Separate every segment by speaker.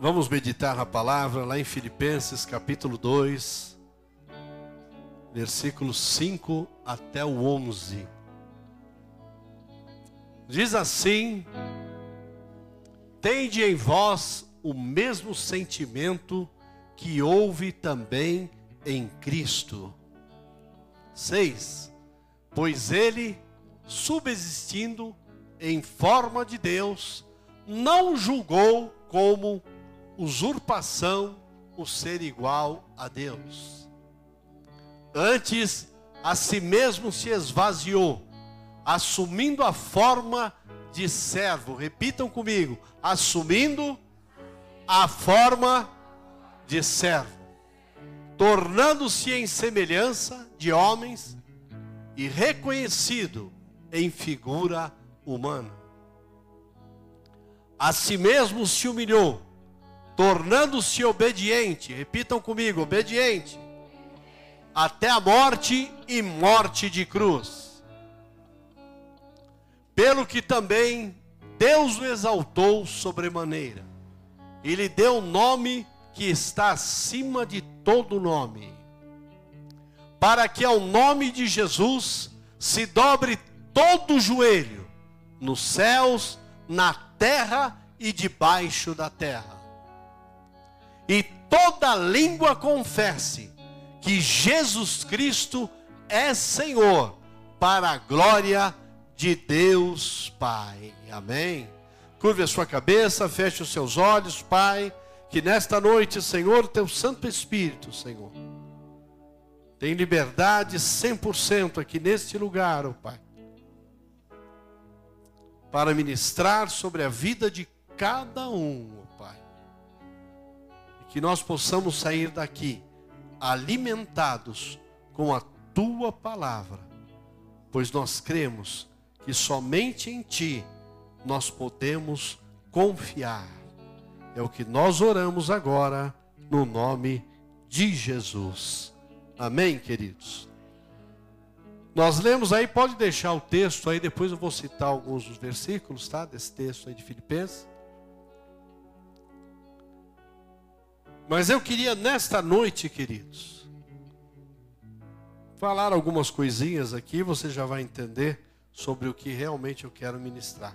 Speaker 1: Vamos meditar na palavra lá em Filipenses capítulo 2, versículos 5 até o 11. Diz assim: Tende em vós o mesmo sentimento que houve também em Cristo. 6. Pois ele, subsistindo em forma de Deus, não julgou como usurpação o ser igual a Deus. Antes, a si mesmo se esvaziou, assumindo a forma de servo. Repitam comigo: assumindo a forma de servo, tornando-se em semelhança de homens e reconhecido em figura humana. A si mesmo se humilhou tornando-se obediente, repitam comigo, obediente, até a morte e morte de cruz. Pelo que também Deus o exaltou sobremaneira, e lhe deu o nome que está acima de todo nome, para que ao nome de Jesus se dobre todo o joelho, nos céus, na terra e debaixo da terra e toda língua confesse que Jesus Cristo é Senhor, para a glória de Deus Pai. Amém. Curve a sua cabeça, feche os seus olhos, Pai, que nesta noite, Senhor, teu Santo Espírito, Senhor, tem liberdade 100% aqui neste lugar, ó oh Pai, para ministrar sobre a vida de cada um, que nós possamos sair daqui alimentados com a tua palavra, pois nós cremos que somente em ti nós podemos confiar. É o que nós oramos agora no nome de Jesus. Amém, queridos. Nós lemos aí, pode deixar o texto aí, depois eu vou citar alguns dos versículos, tá? Desse texto aí de Filipenses. Mas eu queria nesta noite, queridos, falar algumas coisinhas aqui, você já vai entender sobre o que realmente eu quero ministrar.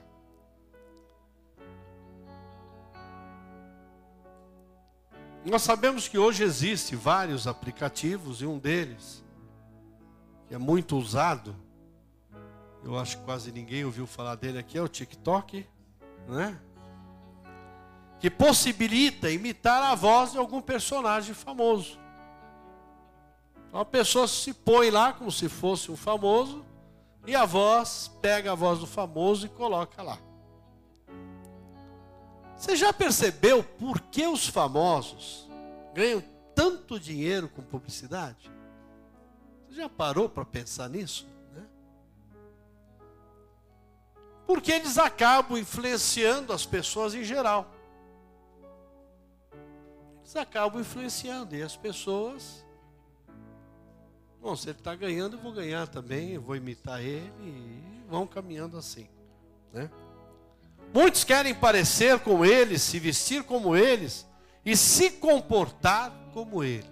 Speaker 1: Nós sabemos que hoje existe vários aplicativos e um deles que é muito usado, eu acho que quase ninguém ouviu falar dele aqui, é o TikTok, né? Que possibilita imitar a voz de algum personagem famoso. Então a pessoa se põe lá como se fosse um famoso e a voz pega a voz do famoso e coloca lá. Você já percebeu por que os famosos ganham tanto dinheiro com publicidade? Você já parou para pensar nisso? Né? Porque eles acabam influenciando as pessoas em geral eles acabam influenciando. E as pessoas. Bom, se ele está ganhando, eu vou ganhar também, eu vou imitar ele e vão caminhando assim. Né? Muitos querem parecer com eles, se vestir como eles e se comportar como eles.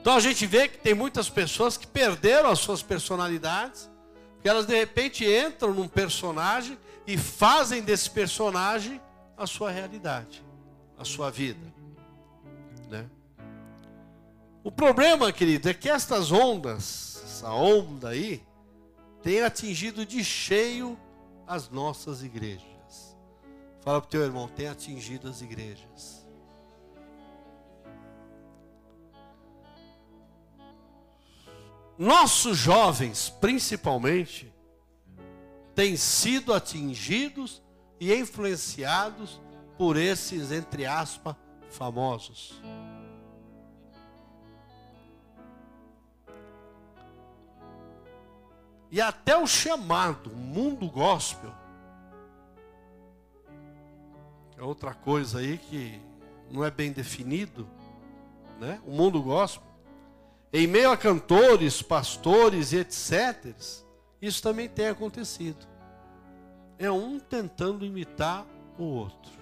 Speaker 1: Então a gente vê que tem muitas pessoas que perderam as suas personalidades, porque elas de repente entram num personagem e fazem desse personagem a sua realidade, a sua vida. Né? O problema, querido, é que estas ondas, essa onda aí, tem atingido de cheio as nossas igrejas. Fala para o teu irmão, tem atingido as igrejas. Nossos jovens, principalmente, têm sido atingidos e influenciados por esses, entre aspas, famosos. E até o chamado mundo gospel, que é outra coisa aí que não é bem definido, né? O mundo gospel, em meio a cantores, pastores e etc., isso também tem acontecido é um tentando imitar o outro.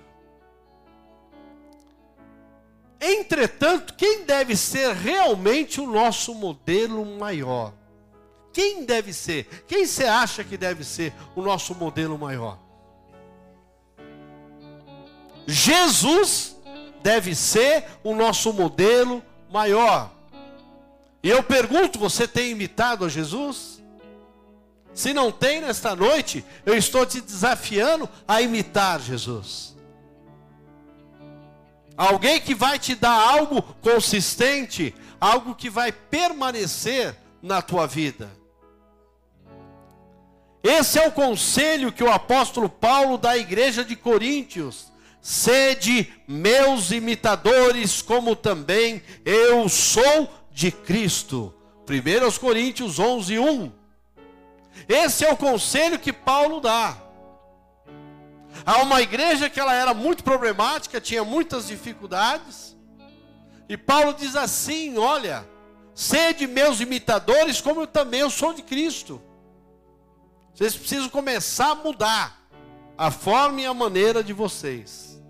Speaker 1: Entretanto, quem deve ser realmente o nosso modelo maior? Quem deve ser? Quem você acha que deve ser o nosso modelo maior? Jesus deve ser o nosso modelo maior. E eu pergunto: você tem imitado a Jesus? Se não tem nesta noite, eu estou te desafiando a imitar Jesus. Alguém que vai te dar algo consistente, algo que vai permanecer na tua vida. Esse é o conselho que o apóstolo Paulo dá à igreja de Coríntios. Sede meus imitadores, como também eu sou de Cristo. 1 Coríntios 11, 1. Esse é o conselho que Paulo dá. Há uma igreja que ela era muito problemática, tinha muitas dificuldades. E Paulo diz assim: Olha, sede meus imitadores, como eu também eu sou de Cristo. Vocês precisam começar a mudar a forma e a maneira de vocês.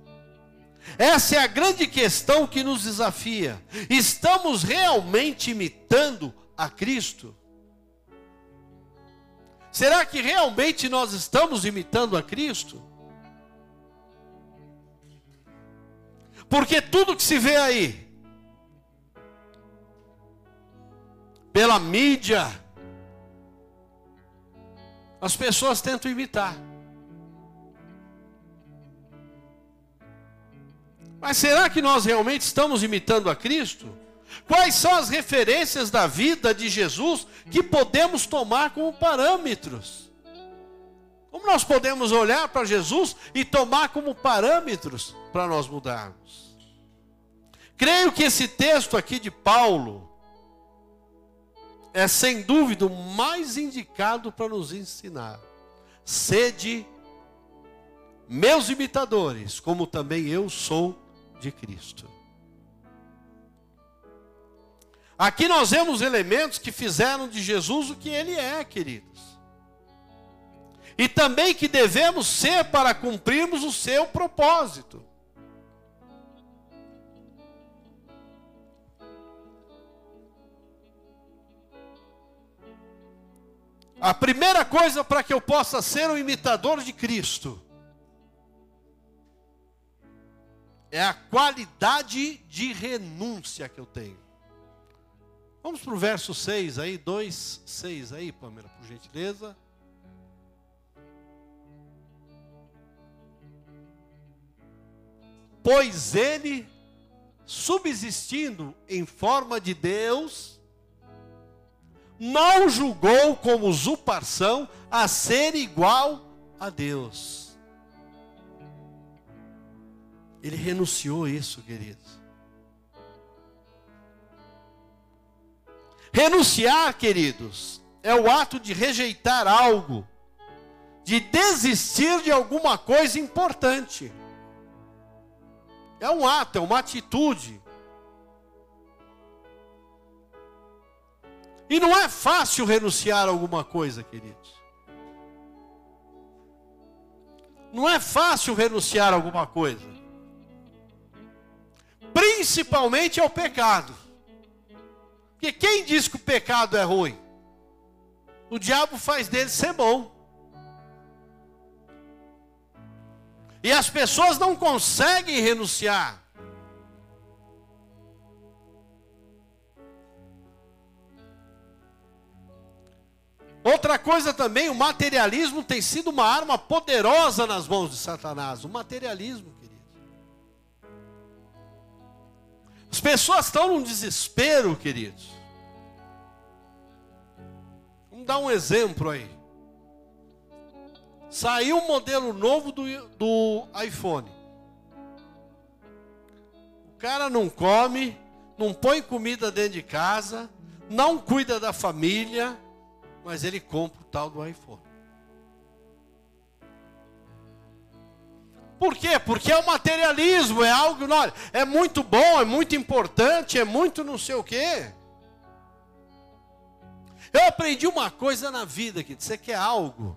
Speaker 1: Essa é a grande questão que nos desafia. Estamos realmente imitando a Cristo? Será que realmente nós estamos imitando a Cristo? Porque tudo que se vê aí, pela mídia, as pessoas tentam imitar. Mas será que nós realmente estamos imitando a Cristo? Quais são as referências da vida de Jesus que podemos tomar como parâmetros? Como nós podemos olhar para Jesus e tomar como parâmetros para nós mudarmos? Creio que esse texto aqui de Paulo é sem dúvida o mais indicado para nos ensinar. Sede meus imitadores, como também eu sou de Cristo. Aqui nós vemos elementos que fizeram de Jesus o que ele é, queridos. E também que devemos ser para cumprirmos o seu propósito. A primeira coisa para que eu possa ser um imitador de Cristo é a qualidade de renúncia que eu tenho. Vamos para o verso 6 aí, 2, 6 aí, Pamela, por gentileza. Pois ele, subsistindo em forma de Deus, não julgou como usurpação a ser igual a Deus. Ele renunciou isso, queridos. Renunciar, queridos, é o ato de rejeitar algo, de desistir de alguma coisa importante. É um ato, é uma atitude. E não é fácil renunciar a alguma coisa, queridos. Não é fácil renunciar a alguma coisa. Principalmente ao pecado. Porque quem diz que o pecado é ruim? O diabo faz dele ser bom. E as pessoas não conseguem renunciar. Outra coisa também, o materialismo tem sido uma arma poderosa nas mãos de Satanás. O materialismo, querido. As pessoas estão num desespero, queridos. Vamos dar um exemplo aí. Saiu um modelo novo do, do iPhone. O cara não come, não põe comida dentro de casa, não cuida da família mas ele compra o tal do iPhone. Por quê? Porque é o materialismo, é algo, olha, é muito bom, é muito importante, é muito não sei o quê. Eu aprendi uma coisa na vida que você quer algo,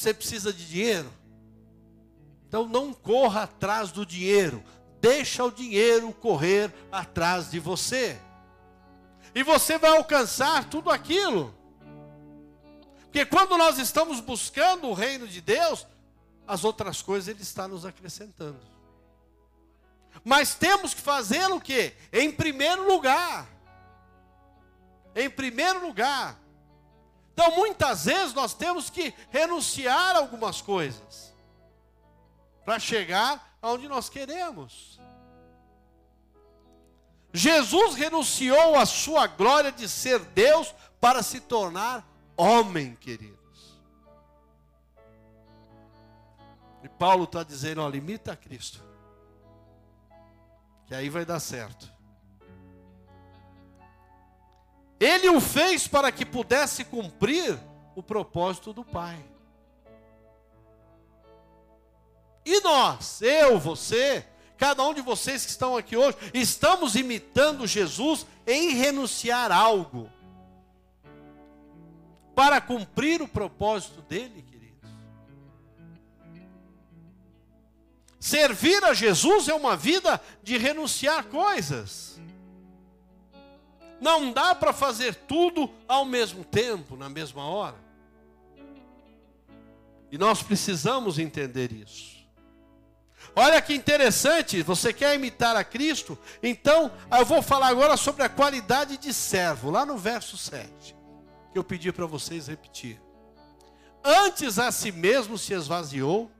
Speaker 1: você precisa de dinheiro, Então não corra atrás do dinheiro, deixa o dinheiro correr atrás de você. E você vai alcançar tudo aquilo. Porque quando nós estamos buscando o reino de Deus, as outras coisas Ele está nos acrescentando. Mas temos que fazer o que? Em primeiro lugar. Em primeiro lugar. Então, muitas vezes, nós temos que renunciar a algumas coisas para chegar aonde nós queremos. Jesus renunciou à sua glória de ser Deus para se tornar homem, queridos. E Paulo está dizendo: ó, limita a Cristo, que aí vai dar certo. Ele o fez para que pudesse cumprir o propósito do Pai. E nós, eu, você, cada um de vocês que estão aqui hoje, estamos imitando Jesus em renunciar algo para cumprir o propósito dele, queridos. Servir a Jesus é uma vida de renunciar coisas. Não dá para fazer tudo ao mesmo tempo, na mesma hora. E nós precisamos entender isso. Olha que interessante, você quer imitar a Cristo? Então, eu vou falar agora sobre a qualidade de servo, lá no verso 7, que eu pedi para vocês repetir. Antes a si mesmo se esvaziou,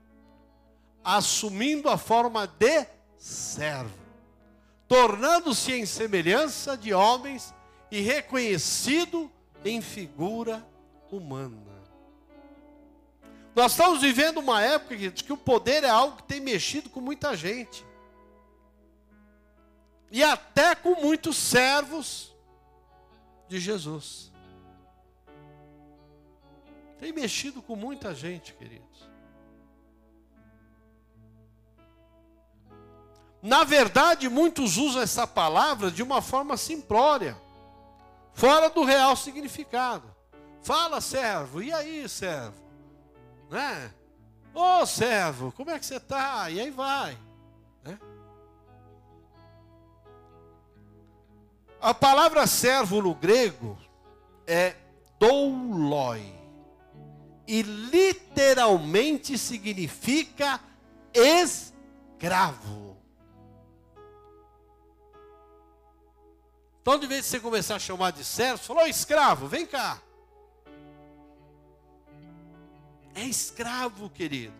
Speaker 1: assumindo a forma de servo, tornando-se em semelhança de homens e reconhecido em figura humana. Nós estamos vivendo uma época que o poder é algo que tem mexido com muita gente. E até com muitos servos de Jesus. Tem mexido com muita gente, queridos. Na verdade, muitos usam essa palavra de uma forma simplória, fora do real significado. Fala, servo, e aí, servo? né? Ô oh, servo, como é que você está? E aí vai. Né? A palavra servo no grego é douloi. E literalmente significa escravo. Então, de vez de você começar a chamar de servo, falou: escravo, vem cá. é escravo, queridos.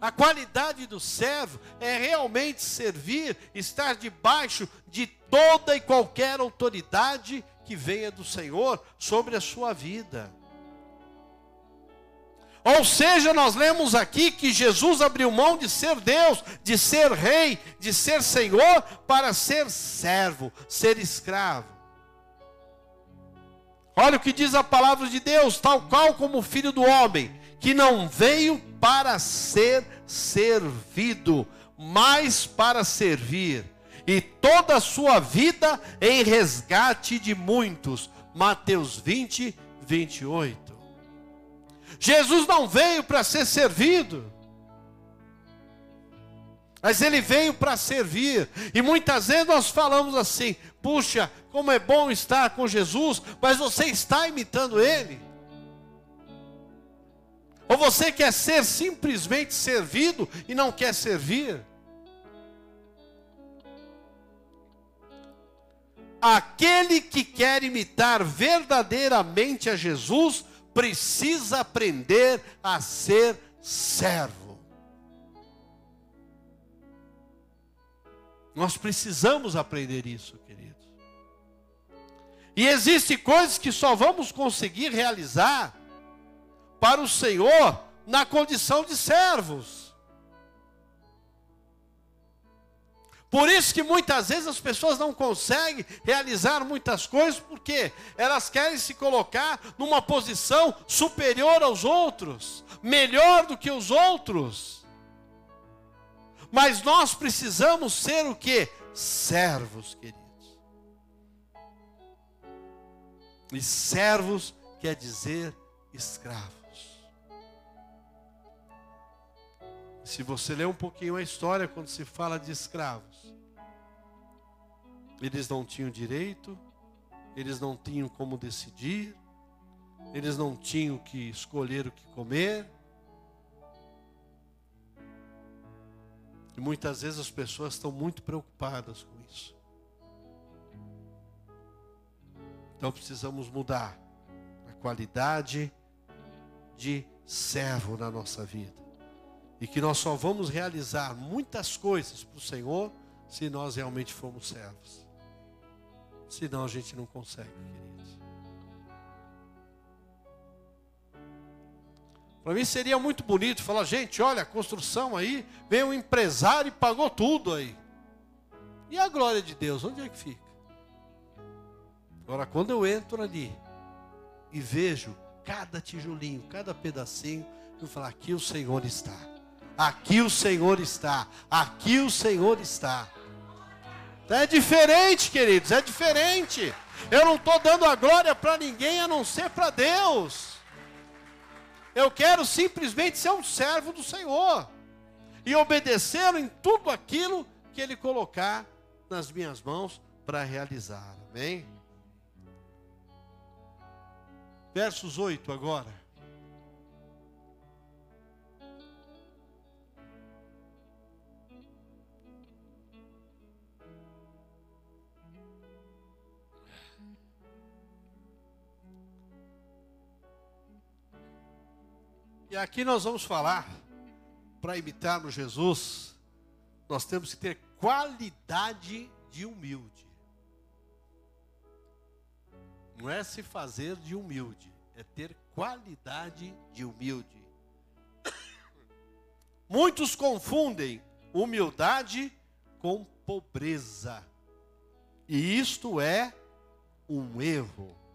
Speaker 1: A qualidade do servo é realmente servir, estar debaixo de toda e qualquer autoridade que venha do Senhor sobre a sua vida. Ou seja, nós lemos aqui que Jesus abriu mão de ser Deus, de ser rei, de ser Senhor, para ser servo, ser escravo. Olha o que diz a palavra de Deus, tal qual como o filho do homem, que não veio para ser servido, mas para servir, e toda a sua vida em resgate de muitos. Mateus 20, 28. Jesus não veio para ser servido, mas ele veio para servir. E muitas vezes nós falamos assim: puxa, como é bom estar com Jesus, mas você está imitando Ele? Ou você quer ser simplesmente servido e não quer servir? Aquele que quer imitar verdadeiramente a Jesus precisa aprender a ser servo. Nós precisamos aprender isso. E existem coisas que só vamos conseguir realizar para o Senhor na condição de servos. Por isso que muitas vezes as pessoas não conseguem realizar muitas coisas, porque elas querem se colocar numa posição superior aos outros, melhor do que os outros. Mas nós precisamos ser o que? Servos, queridos. E servos quer dizer escravos. Se você ler um pouquinho a história, quando se fala de escravos, eles não tinham direito, eles não tinham como decidir, eles não tinham que escolher o que comer. E muitas vezes as pessoas estão muito preocupadas com isso. Então precisamos mudar a qualidade de servo na nossa vida. E que nós só vamos realizar muitas coisas para o Senhor se nós realmente formos servos. Senão a gente não consegue, queridos. Para mim seria muito bonito falar, gente, olha, a construção aí, veio um empresário e pagou tudo aí. E a glória de Deus, onde é que fica? Agora, quando eu entro ali e vejo cada tijolinho, cada pedacinho, eu falo, aqui o Senhor está. Aqui o Senhor está. Aqui o Senhor está. É diferente, queridos, é diferente. Eu não estou dando a glória para ninguém a não ser para Deus. Eu quero simplesmente ser um servo do Senhor e obedecê-lo em tudo aquilo que Ele colocar nas minhas mãos para realizar. Amém? Versos 8 agora. E aqui nós vamos falar, para imitar no Jesus, nós temos que ter qualidade de humilde. Não é se fazer de humilde, é ter qualidade de humilde. Muitos confundem humildade com pobreza. E isto é um erro.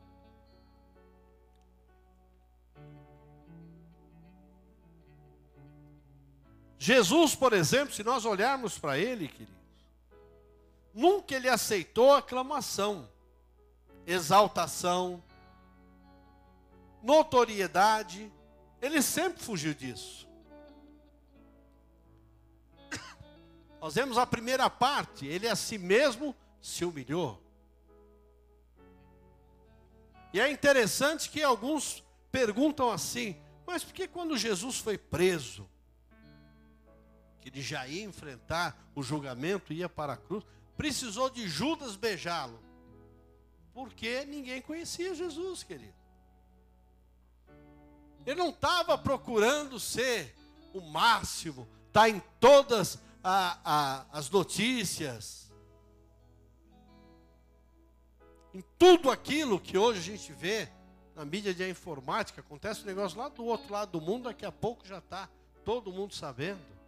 Speaker 1: Jesus, por exemplo, se nós olharmos para ele, queridos, nunca ele aceitou aclamação, exaltação, notoriedade, ele sempre fugiu disso. Nós vemos a primeira parte, ele a si mesmo se humilhou. E é interessante que alguns perguntam assim: mas por que quando Jesus foi preso, que ele já ia enfrentar o julgamento, ia para a cruz, precisou de Judas beijá-lo. Porque ninguém conhecia Jesus, querido. Ele não estava procurando ser o máximo, estar tá em todas a, a, as notícias, em tudo aquilo que hoje a gente vê na mídia de informática, acontece um negócio lá do outro lado do mundo, daqui a pouco já está todo mundo sabendo.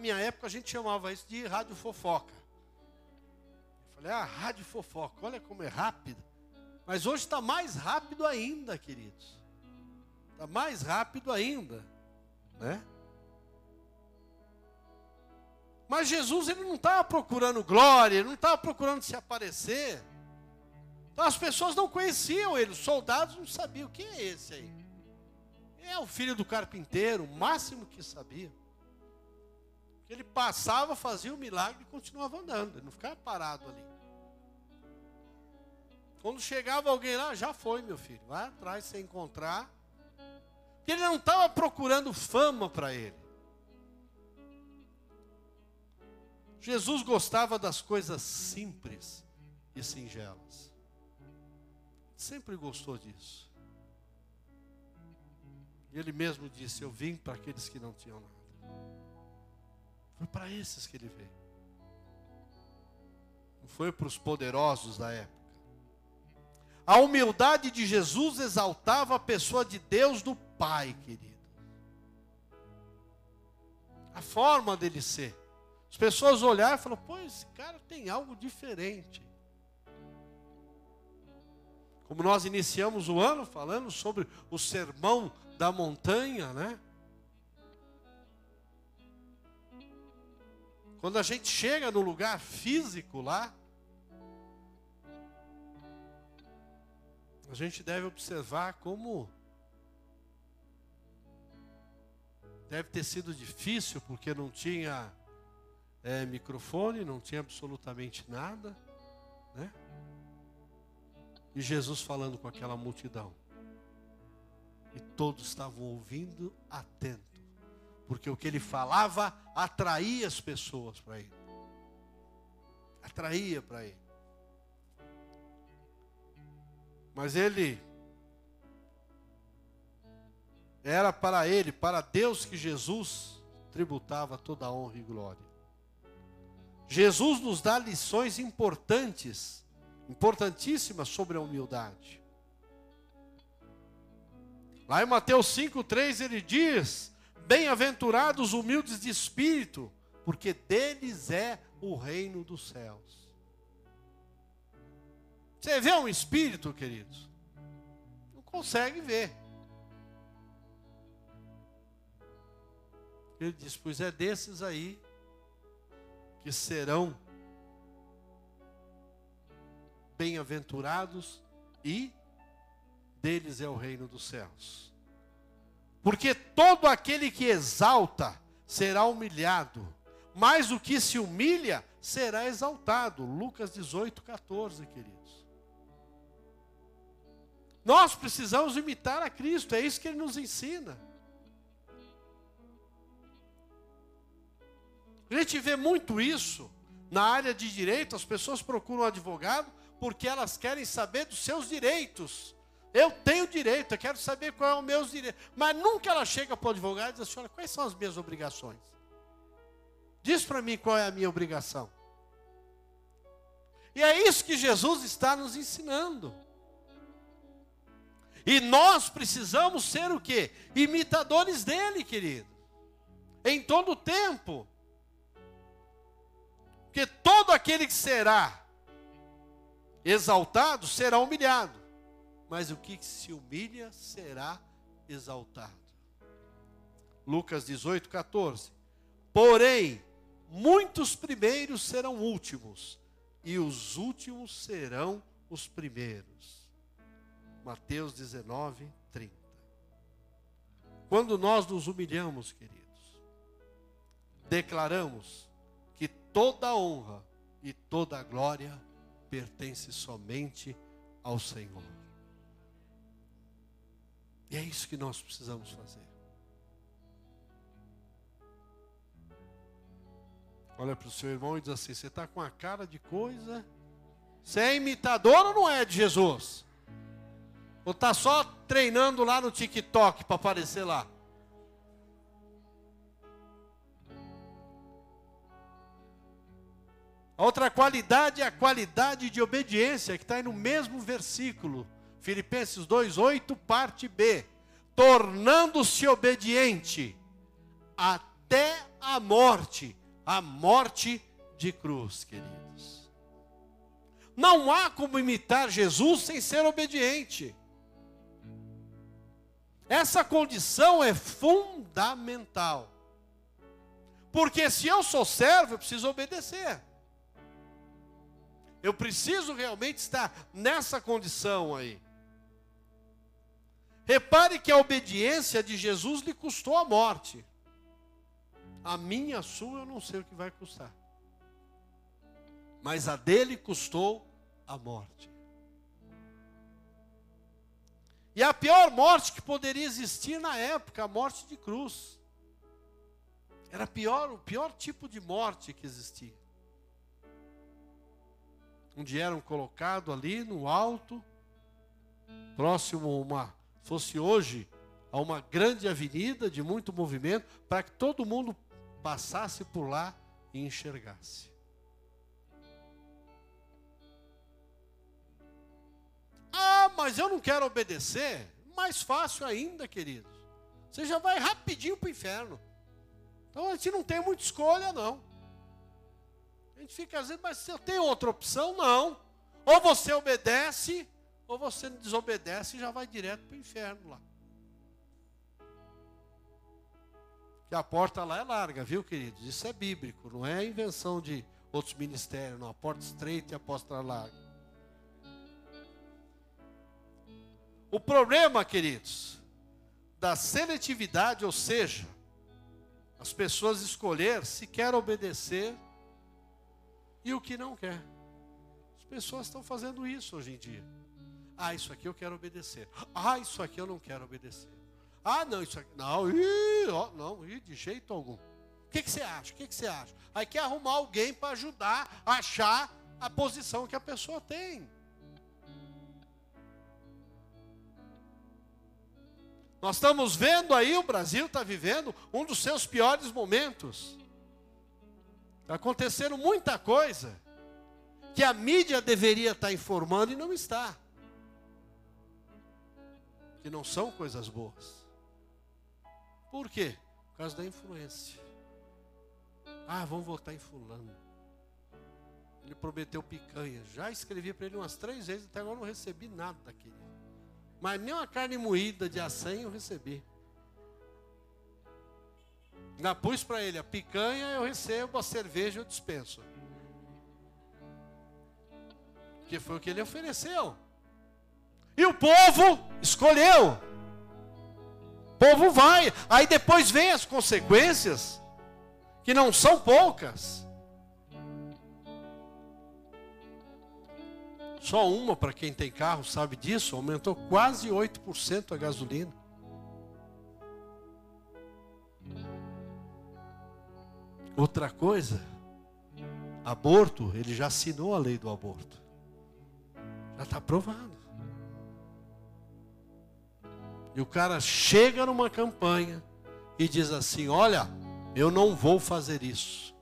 Speaker 1: Minha época a gente chamava isso de rádio fofoca. Eu falei, ah, rádio fofoca, olha como é rápido. Mas hoje está mais rápido ainda, queridos. Está mais rápido ainda, né? Mas Jesus ele não estava procurando glória, ele não estava procurando se aparecer. Então as pessoas não conheciam ele, os soldados não sabiam quem é esse aí. É o filho do carpinteiro, o máximo que sabia. Ele passava, fazia o milagre e continuava andando, ele não ficava parado ali. Quando chegava alguém lá, já foi, meu filho, vai atrás se encontrar. Porque ele não estava procurando fama para ele. Jesus gostava das coisas simples e singelas. Sempre gostou disso. Ele mesmo disse: Eu vim para aqueles que não tinham nada. Foi para esses que ele veio. Não foi para os poderosos da época. A humildade de Jesus exaltava a pessoa de Deus do Pai, querido. A forma dele ser. As pessoas olharam e falaram: pô, esse cara tem algo diferente. Como nós iniciamos o ano falando sobre o sermão da montanha, né? Quando a gente chega no lugar físico lá, a gente deve observar como deve ter sido difícil, porque não tinha é, microfone, não tinha absolutamente nada, né? E Jesus falando com aquela multidão. E todos estavam ouvindo atentos porque o que ele falava atraía as pessoas para ele. Atraía para ele. Mas ele era para ele, para Deus que Jesus tributava toda a honra e glória. Jesus nos dá lições importantes, importantíssimas sobre a humildade. Lá em Mateus 5,3 ele diz: Bem-aventurados humildes de espírito, porque deles é o reino dos céus. Você vê um espírito, queridos? Não consegue ver. Ele diz: Pois é desses aí que serão bem-aventurados e deles é o reino dos céus. Porque todo aquele que exalta será humilhado, mas o que se humilha será exaltado. Lucas 18, 14, queridos. Nós precisamos imitar a Cristo, é isso que ele nos ensina. A gente vê muito isso na área de direito, as pessoas procuram um advogado porque elas querem saber dos seus direitos. Eu tenho direito, eu quero saber qual é o meu direito. Mas nunca ela chega para o advogado e diz assim: olha, quais são as minhas obrigações? Diz para mim qual é a minha obrigação. E é isso que Jesus está nos ensinando. E nós precisamos ser o quê? Imitadores dele, querido. Em todo o tempo. Porque todo aquele que será exaltado será humilhado, mas o que se humilha será exaltado. Lucas 18, 14. Porém, muitos primeiros serão últimos, e os últimos serão os primeiros. Mateus 19, 30. Quando nós nos humilhamos, queridos, declaramos toda honra e toda glória pertence somente ao Senhor. E é isso que nós precisamos fazer. Olha para o seu irmão e diz assim: Você está com a cara de coisa. Você é imitador ou não é de Jesus? Ou está só treinando lá no TikTok para aparecer lá? A outra qualidade é a qualidade de obediência, que está aí no mesmo versículo. Filipenses 2,8, parte B. Tornando-se obediente até a morte, a morte de cruz, queridos. Não há como imitar Jesus sem ser obediente. Essa condição é fundamental. Porque se eu sou servo, eu preciso obedecer. Eu preciso realmente estar nessa condição aí. Repare que a obediência de Jesus lhe custou a morte. A minha, a sua, eu não sei o que vai custar. Mas a dele custou a morte. E a pior morte que poderia existir na época, a morte de cruz. Era pior, o pior tipo de morte que existia onde eram colocados ali no alto, próximo a uma, fosse hoje, a uma grande avenida de muito movimento, para que todo mundo passasse por lá e enxergasse. Ah, mas eu não quero obedecer. Mais fácil ainda, queridos. Você já vai rapidinho para o inferno. Então a gente não tem muita escolha, não. A gente fica às vezes, mas se eu tenho outra opção, não. Ou você obedece, ou você desobedece e já vai direto para o inferno lá. Que a porta lá é larga, viu, queridos? Isso é bíblico, não é invenção de outros ministérios, não. A porta estreita e a porta larga. O problema, queridos, da seletividade, ou seja, as pessoas escolher se quer obedecer e o que não quer. As pessoas estão fazendo isso hoje em dia. Ah, isso aqui eu quero obedecer. Ah, isso aqui eu não quero obedecer. Ah, não, isso aqui. Não, ih, não, ih, de jeito algum. O que, que você acha? O que, que você acha? Aí quer arrumar alguém para ajudar a achar a posição que a pessoa tem. Nós estamos vendo aí, o Brasil está vivendo um dos seus piores momentos. Está acontecendo muita coisa que a mídia deveria estar tá informando e não está. Que não são coisas boas. Por quê? Por causa da influência. Ah, vamos votar em fulano. Ele prometeu picanha. Já escrevi para ele umas três vezes, até agora não recebi nada daquele. Mas nem uma carne moída de acém eu recebi. Ainda pus para ele a picanha, eu recebo, a cerveja eu dispenso. Que foi o que ele ofereceu. E o povo escolheu. O povo vai. Aí depois vem as consequências, que não são poucas. Só uma, para quem tem carro, sabe disso, aumentou quase 8% a gasolina. Outra coisa, aborto, ele já assinou a lei do aborto. Já está aprovado. E o cara chega numa campanha e diz assim: Olha, eu não vou fazer isso.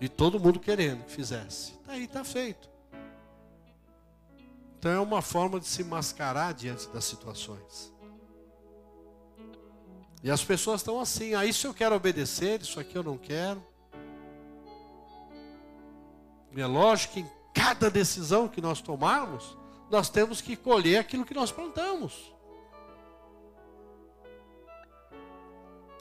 Speaker 1: E todo mundo querendo que fizesse. Está aí, está feito. Então é uma forma de se mascarar diante das situações. E as pessoas estão assim, ah, isso eu quero obedecer, isso aqui eu não quero. E é lógico que em cada decisão que nós tomarmos, nós temos que colher aquilo que nós plantamos.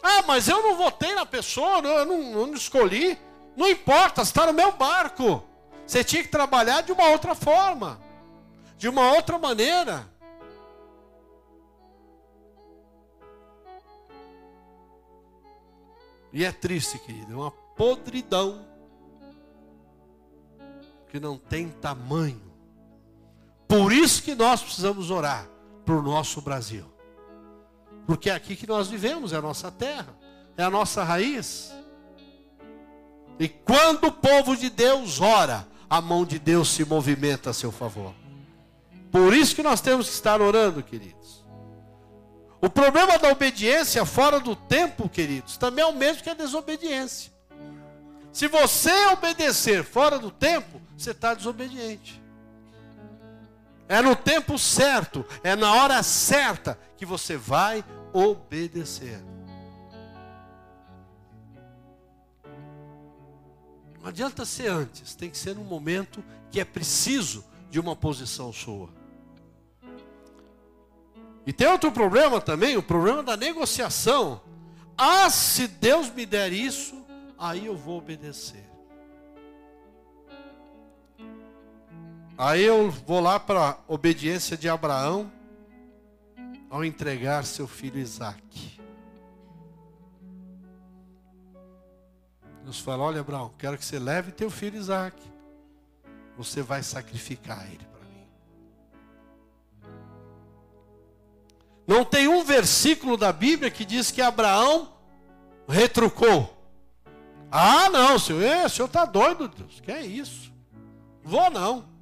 Speaker 1: Ah, mas eu não votei na pessoa, eu não, eu não escolhi. Não importa, está no meu barco. Você tinha que trabalhar de uma outra forma de uma outra maneira. E é triste, querido, é uma podridão que não tem tamanho. Por isso que nós precisamos orar para o nosso Brasil. Porque é aqui que nós vivemos, é a nossa terra, é a nossa raiz. E quando o povo de Deus ora, a mão de Deus se movimenta a seu favor. Por isso que nós temos que estar orando, queridos. O problema da obediência fora do tempo, queridos, também é o mesmo que a desobediência. Se você obedecer fora do tempo, você está desobediente. É no tempo certo, é na hora certa que você vai obedecer. Não adianta ser antes, tem que ser no momento que é preciso de uma posição sua. E tem outro problema também, o problema da negociação. Ah, se Deus me der isso, aí eu vou obedecer. Aí eu vou lá para a obediência de Abraão ao entregar seu filho Isaac. Deus fala: Olha, Abraão, quero que você leve teu filho Isaac. Você vai sacrificar ele. Não tem um versículo da Bíblia que diz que Abraão retrucou. Ah, não, senhor, é, o senhor está doido, Deus, que é isso? Vou não.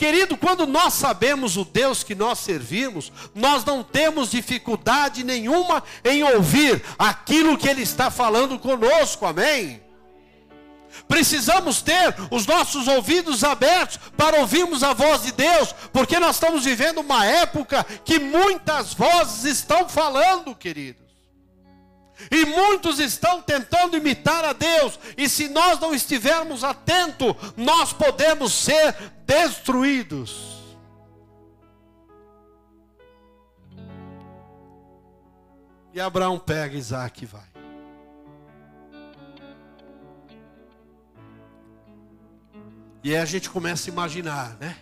Speaker 1: Querido, quando nós sabemos o Deus que nós servimos, nós não temos dificuldade nenhuma em ouvir aquilo que Ele está falando conosco, amém? Precisamos ter os nossos ouvidos abertos para ouvirmos a voz de Deus, porque nós estamos vivendo uma época que muitas vozes estão falando, queridos. E muitos estão tentando imitar a Deus, e se nós não estivermos atentos, nós podemos ser destruídos. E Abraão pega Isaac e vai. E aí a gente começa a imaginar, né?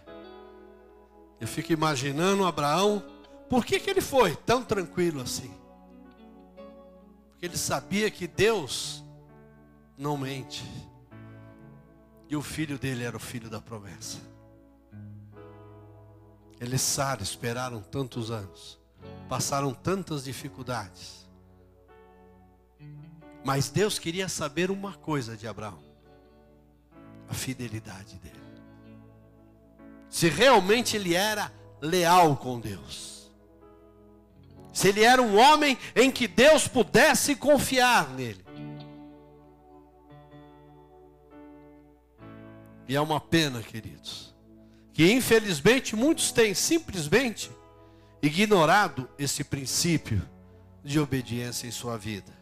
Speaker 1: Eu fico imaginando Abraão, por que, que ele foi tão tranquilo assim? Porque ele sabia que Deus não mente. E o filho dele era o filho da promessa. Eles Sara esperaram tantos anos, passaram tantas dificuldades. Mas Deus queria saber uma coisa de Abraão: a fidelidade dele. Se realmente ele era leal com Deus. Se ele era um homem em que Deus pudesse confiar nele. E é uma pena, queridos, que infelizmente muitos têm simplesmente ignorado esse princípio de obediência em sua vida,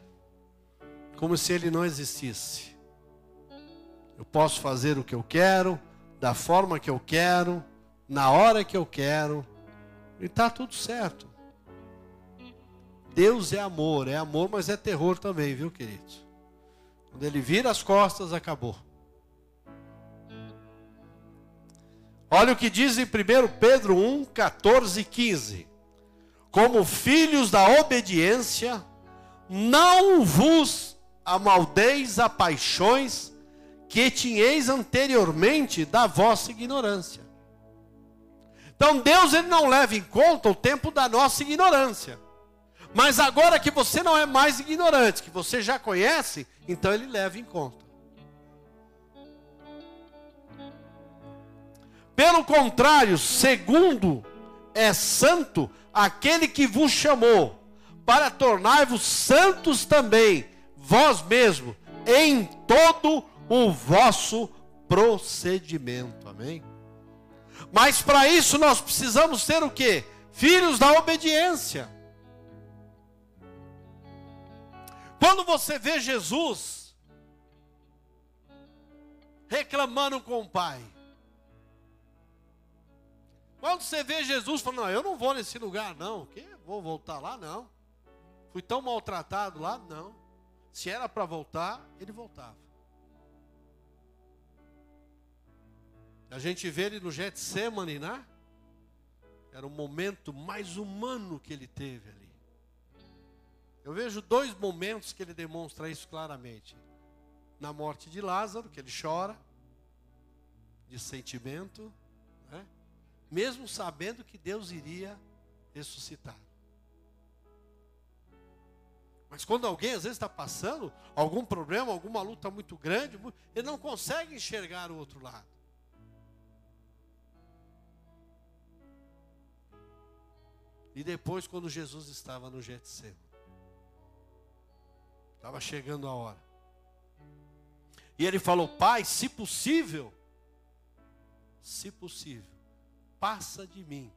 Speaker 1: como se ele não existisse. Eu posso fazer o que eu quero, da forma que eu quero, na hora que eu quero, e está tudo certo. Deus é amor, é amor, mas é terror também, viu, queridos? Quando ele vira as costas, acabou. Olha o que diz em 1 Pedro 1, 14 e 15. Como filhos da obediência, não vos amaldeis a paixões que tinhais anteriormente da vossa ignorância. Então Deus ele não leva em conta o tempo da nossa ignorância. Mas agora que você não é mais ignorante, que você já conhece, então ele leva em conta. Pelo contrário, segundo é santo aquele que vos chamou, para tornar-vos santos também, vós mesmos, em todo o vosso procedimento. Amém? Mas para isso nós precisamos ser o que? Filhos da obediência. Quando você vê Jesus reclamando com o Pai, quando você vê Jesus falando, não, eu não vou nesse lugar, não. Que? Vou voltar lá, não. Fui tão maltratado lá, não. Se era para voltar, ele voltava. A gente vê ele no Getsemane, né? Era o momento mais humano que ele teve ali. Eu vejo dois momentos que ele demonstra isso claramente. Na morte de Lázaro, que ele chora, de sentimento, mesmo sabendo que Deus iria ressuscitar. Mas quando alguém às vezes está passando algum problema, alguma luta muito grande, ele não consegue enxergar o outro lado. E depois, quando Jesus estava no Getsemane, estava chegando a hora. E ele falou: Pai, se possível, se possível, passa de mim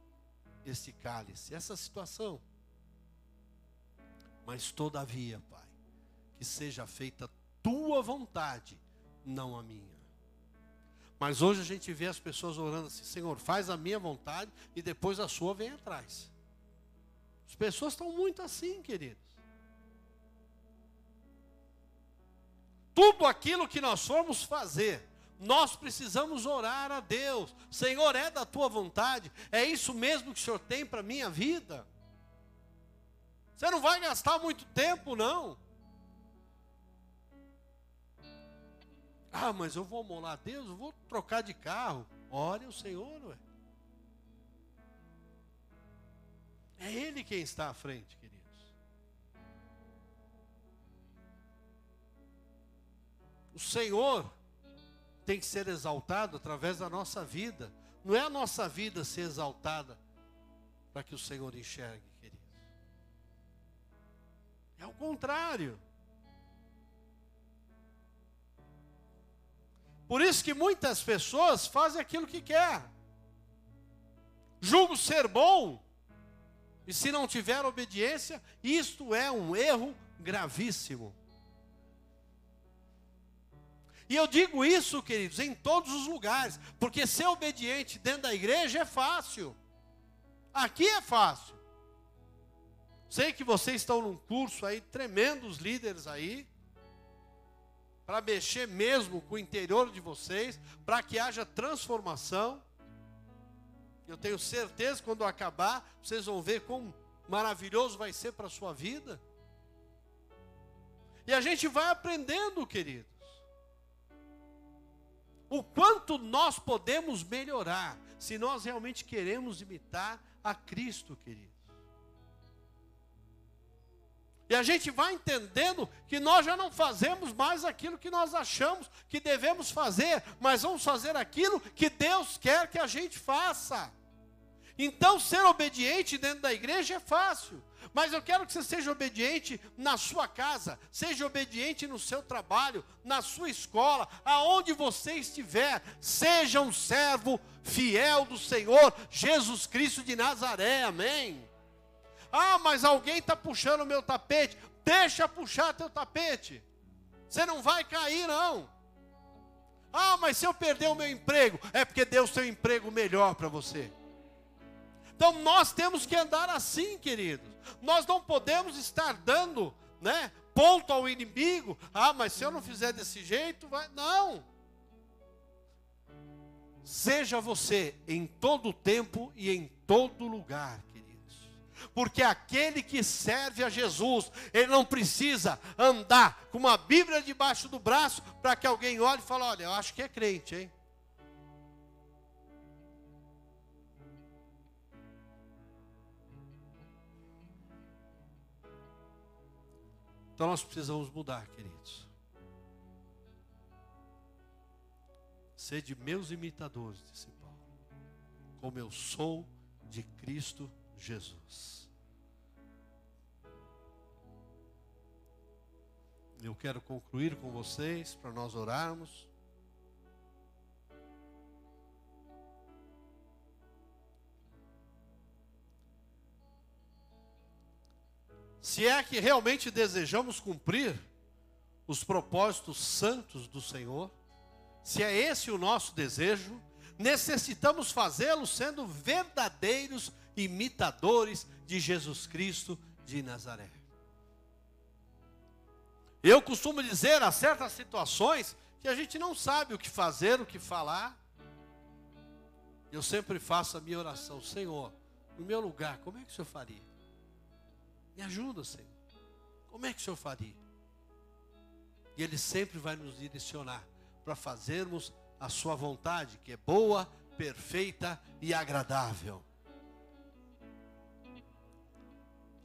Speaker 1: este cálice, essa situação. Mas todavia, Pai, que seja feita tua vontade, não a minha. Mas hoje a gente vê as pessoas orando assim: Senhor, faz a minha vontade e depois a sua vem atrás. As pessoas estão muito assim, queridos. Tudo aquilo que nós formos fazer, nós precisamos orar a Deus. Senhor, é da tua vontade? É isso mesmo que o Senhor tem para a minha vida? Você não vai gastar muito tempo, não. Ah, mas eu vou molar Deus, eu vou trocar de carro. Ore o Senhor, ué. É Ele quem está à frente, O Senhor tem que ser exaltado através da nossa vida. Não é a nossa vida ser exaltada para que o Senhor enxergue, queridos. É o contrário. Por isso que muitas pessoas fazem aquilo que quer. Julgo ser bom, e se não tiver obediência, isto é um erro gravíssimo. E eu digo isso, queridos, em todos os lugares, porque ser obediente dentro da igreja é fácil. Aqui é fácil. Sei que vocês estão num curso aí, tremendos líderes aí, para mexer mesmo com o interior de vocês, para que haja transformação. Eu tenho certeza que quando acabar, vocês vão ver como maravilhoso vai ser para a sua vida. E a gente vai aprendendo, queridos. O quanto nós podemos melhorar se nós realmente queremos imitar a Cristo, queridos. E a gente vai entendendo que nós já não fazemos mais aquilo que nós achamos que devemos fazer, mas vamos fazer aquilo que Deus quer que a gente faça. Então, ser obediente dentro da igreja é fácil. Mas eu quero que você seja obediente na sua casa, seja obediente no seu trabalho, na sua escola, aonde você estiver. Seja um servo fiel do Senhor Jesus Cristo de Nazaré. Amém. Ah, mas alguém está puxando o meu tapete. Deixa puxar teu tapete. Você não vai cair, não. Ah, mas se eu perder o meu emprego, é porque Deus tem um emprego melhor para você. Então nós temos que andar assim, queridos. Nós não podemos estar dando, né, ponto ao inimigo. Ah, mas se eu não fizer desse jeito, vai. Não. Seja você em todo tempo e em todo lugar, queridos. Porque aquele que serve a Jesus, ele não precisa andar com uma Bíblia debaixo do braço para que alguém olhe e fale: olha, eu acho que é crente, hein? Então nós precisamos mudar, queridos. Sede meus imitadores, disse Paulo, como eu sou de Cristo Jesus. Eu quero concluir com vocês para nós orarmos. Se é que realmente desejamos cumprir os propósitos santos do Senhor, se é esse o nosso desejo, necessitamos fazê-lo sendo verdadeiros imitadores de Jesus Cristo de Nazaré. Eu costumo dizer a certas situações que a gente não sabe o que fazer, o que falar. Eu sempre faço a minha oração, Senhor, no meu lugar, como é que o Senhor faria? Me ajuda, Senhor. Como é que o Senhor faria? E Ele sempre vai nos direcionar para fazermos a Sua vontade, que é boa, perfeita e agradável.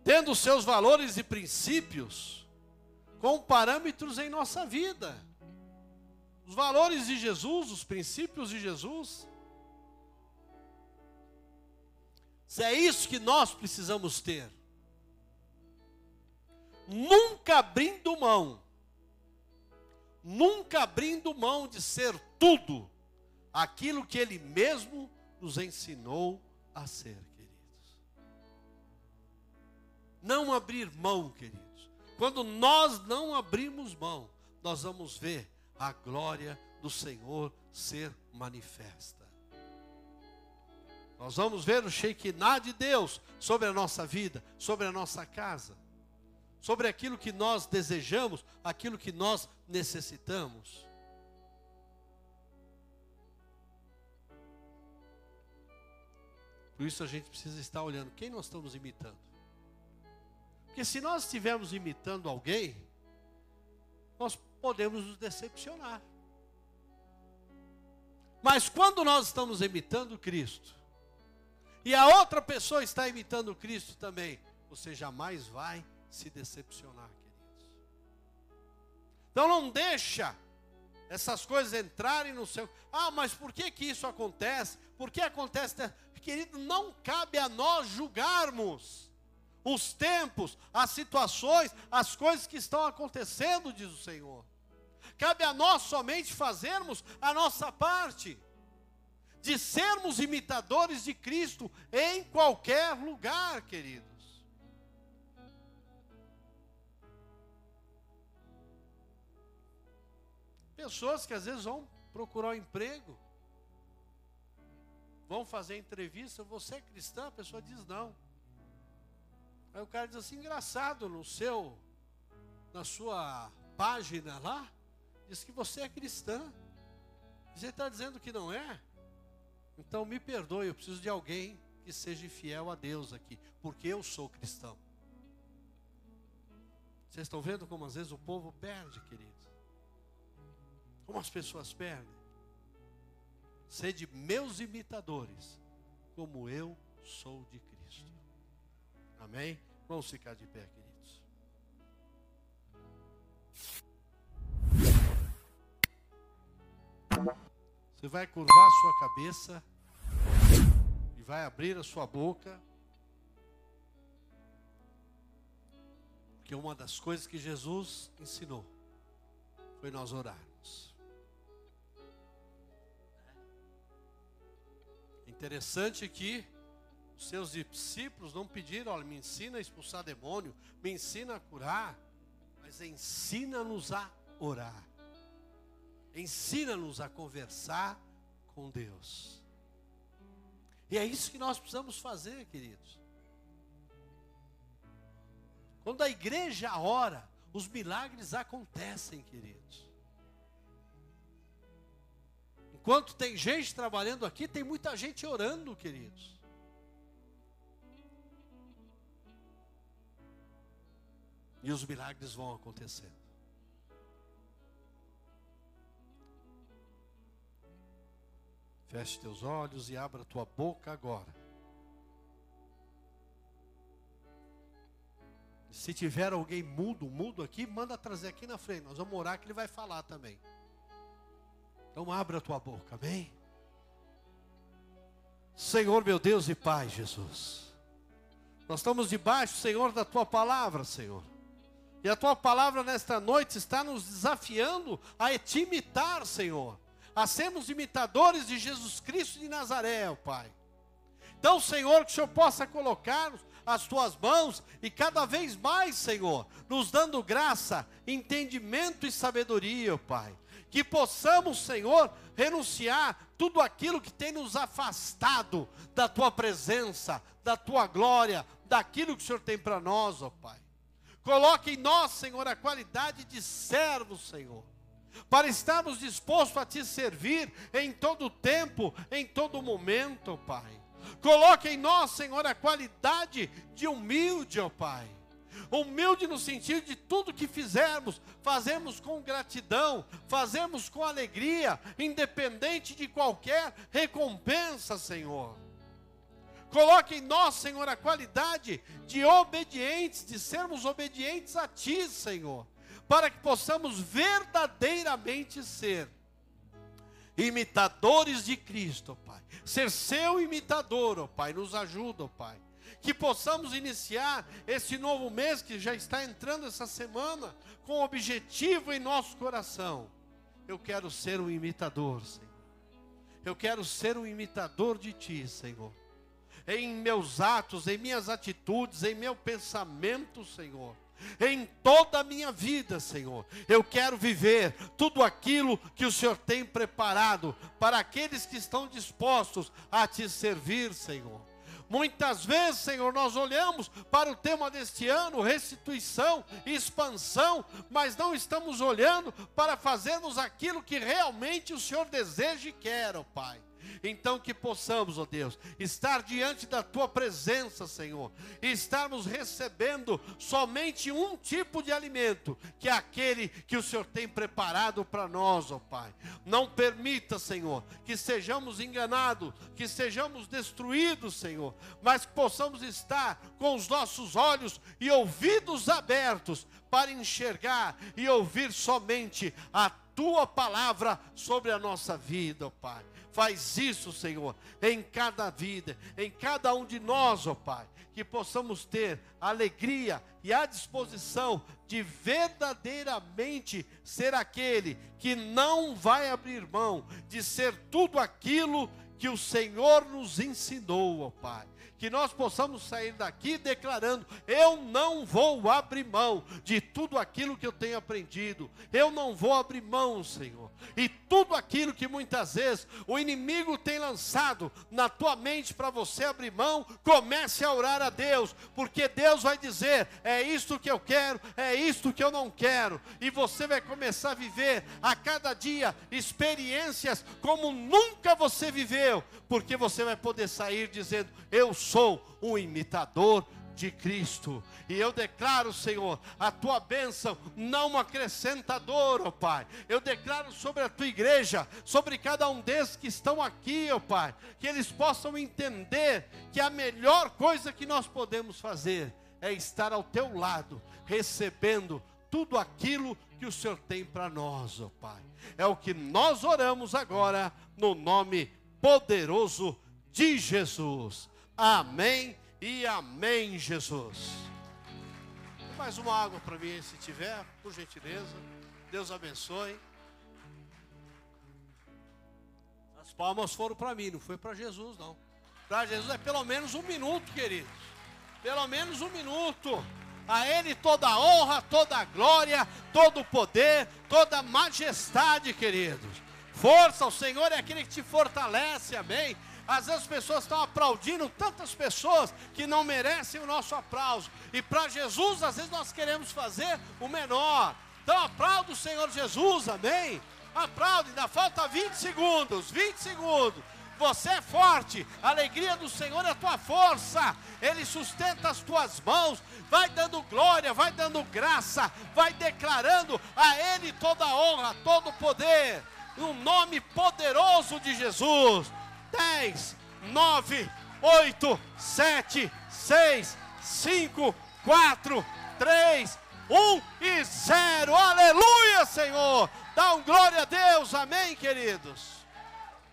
Speaker 1: Tendo os seus valores e princípios com parâmetros em nossa vida. Os valores de Jesus, os princípios de Jesus. Se é isso que nós precisamos ter nunca abrindo mão, nunca abrindo mão de ser tudo aquilo que Ele mesmo nos ensinou a ser, queridos. Não abrir mão, queridos. Quando nós não abrimos mão, nós vamos ver a glória do Senhor ser manifesta. Nós vamos ver o Shekinah de Deus sobre a nossa vida, sobre a nossa casa sobre aquilo que nós desejamos, aquilo que nós necessitamos. Por isso a gente precisa estar olhando quem nós estamos imitando. Porque se nós estivermos imitando alguém, nós podemos nos decepcionar. Mas quando nós estamos imitando Cristo, e a outra pessoa está imitando Cristo também, você jamais vai se decepcionar, queridos. Então não deixa essas coisas entrarem no seu. Ah, mas por que que isso acontece? Por que acontece? Querido, não cabe a nós julgarmos os tempos, as situações, as coisas que estão acontecendo, diz o Senhor. Cabe a nós somente fazermos a nossa parte, de sermos imitadores de Cristo em qualquer lugar, querido. Pessoas que às vezes vão procurar um emprego, vão fazer entrevista, você é cristã? A pessoa diz não. Aí o cara diz assim, engraçado, no seu, na sua página lá, diz que você é cristã. Você está dizendo que não é? Então me perdoe, eu preciso de alguém que seja fiel a Deus aqui, porque eu sou cristão. Vocês estão vendo como às vezes o povo perde, queridos? Como as pessoas perdem? Sede meus imitadores, como eu sou de Cristo. Amém? Vamos ficar de pé, queridos. Você vai curvar a sua cabeça e vai abrir a sua boca. Porque uma das coisas que Jesus ensinou foi nós orarmos. Interessante que os seus discípulos não pediram, olha, me ensina a expulsar demônio, me ensina a curar, mas ensina-nos a orar. Ensina-nos a conversar com Deus. E é isso que nós precisamos fazer, queridos. Quando a igreja ora, os milagres acontecem, queridos. Enquanto tem gente trabalhando aqui, tem muita gente orando, queridos. E os milagres vão acontecendo. Feche teus olhos e abra tua boca agora. Se tiver alguém mudo, mudo aqui, manda trazer aqui na frente. Nós vamos orar que ele vai falar também. Então abra a tua boca, amém? Senhor meu Deus e Pai Jesus. Nós estamos debaixo, Senhor, da tua palavra, Senhor. E a tua palavra nesta noite está nos desafiando a te imitar, Senhor. A sermos imitadores de Jesus Cristo de Nazaré, ó Pai. Então, Senhor, que o Senhor possa colocar as tuas mãos e cada vez mais, Senhor, nos dando graça, entendimento e sabedoria, ó Pai. Que possamos, Senhor, renunciar tudo aquilo que tem nos afastado da tua presença, da tua glória, daquilo que o Senhor tem para nós, ó Pai. Coloque em nós, Senhor, a qualidade de servo, Senhor, para estarmos dispostos a te servir em todo tempo, em todo momento, ó Pai. Coloque em nós, Senhor, a qualidade de humilde, ó Pai. Humilde no sentido de tudo que fizermos, fazemos com gratidão, fazemos com alegria, independente de qualquer recompensa, Senhor. Coloque em nós, Senhor, a qualidade de obedientes, de sermos obedientes a Ti, Senhor, para que possamos verdadeiramente ser imitadores de Cristo, Pai. Ser seu imitador, Pai, nos ajuda, Pai. Que possamos iniciar esse novo mês que já está entrando essa semana com objetivo em nosso coração. Eu quero ser um imitador, Senhor. Eu quero ser um imitador de Ti, Senhor em meus atos, em minhas atitudes, em meu pensamento, Senhor. Em toda a minha vida, Senhor, eu quero viver tudo aquilo que o Senhor tem preparado para aqueles que estão dispostos a te servir, Senhor. Muitas vezes, Senhor, nós olhamos para o tema deste ano, restituição expansão, mas não estamos olhando para fazermos aquilo que realmente o Senhor deseja e quer, ó Pai. Então que possamos, ó Deus, estar diante da tua presença, Senhor, e estarmos recebendo somente um tipo de alimento, que é aquele que o Senhor tem preparado para nós, ó Pai. Não permita, Senhor, que sejamos enganados, que sejamos destruídos, Senhor, mas que possamos estar com os nossos olhos e ouvidos abertos para enxergar e ouvir somente a tua palavra sobre a nossa vida, ó Pai. Faz isso, Senhor, em cada vida, em cada um de nós, ó Pai, que possamos ter alegria e a disposição de verdadeiramente ser aquele que não vai abrir mão de ser tudo aquilo que o Senhor nos ensinou, ó Pai que nós possamos sair daqui declarando: eu não vou abrir mão de tudo aquilo que eu tenho aprendido, eu não vou abrir mão, Senhor, e tudo aquilo que muitas vezes o inimigo tem lançado na tua mente para você abrir mão, comece a orar a Deus, porque Deus vai dizer: é isto que eu quero, é isto que eu não quero, e você vai começar a viver a cada dia experiências como nunca você viveu, porque você vai poder sair dizendo: eu sou um imitador de Cristo. E eu declaro, Senhor, a tua bênção não acrescentadora, ó Pai. Eu declaro sobre a tua igreja, sobre cada um desses que estão aqui, ó Pai, que eles possam entender que a melhor coisa que nós podemos fazer é estar ao teu lado, recebendo tudo aquilo que o Senhor tem para nós, ó Pai. É o que nós oramos agora, no nome poderoso de Jesus. Amém e amém, Jesus. Mais uma água para mim, se tiver, por gentileza. Deus abençoe. As palmas foram para mim, não foi para Jesus, não. Para Jesus é pelo menos um minuto, queridos. Pelo menos um minuto. A Ele toda a honra, toda a glória, todo o poder, toda a majestade, queridos. Força, o Senhor é aquele que te fortalece, amém? Às vezes as pessoas estão aplaudindo tantas pessoas que não merecem o nosso aplauso. E para Jesus, às vezes nós queremos fazer o menor. Então aplauda o Senhor Jesus, amém? Aplaude, ainda falta 20 segundos, 20 segundos. Você é forte, a alegria do Senhor é a tua força, Ele sustenta as tuas mãos, vai dando glória, vai dando graça, vai declarando a Ele toda a honra, todo o poder, no nome poderoso de Jesus. 10, 9, 8, 7, 6, 5, 4, 3, 1 e 0. Aleluia, Senhor. Dá um glória a Deus. Amém, queridos.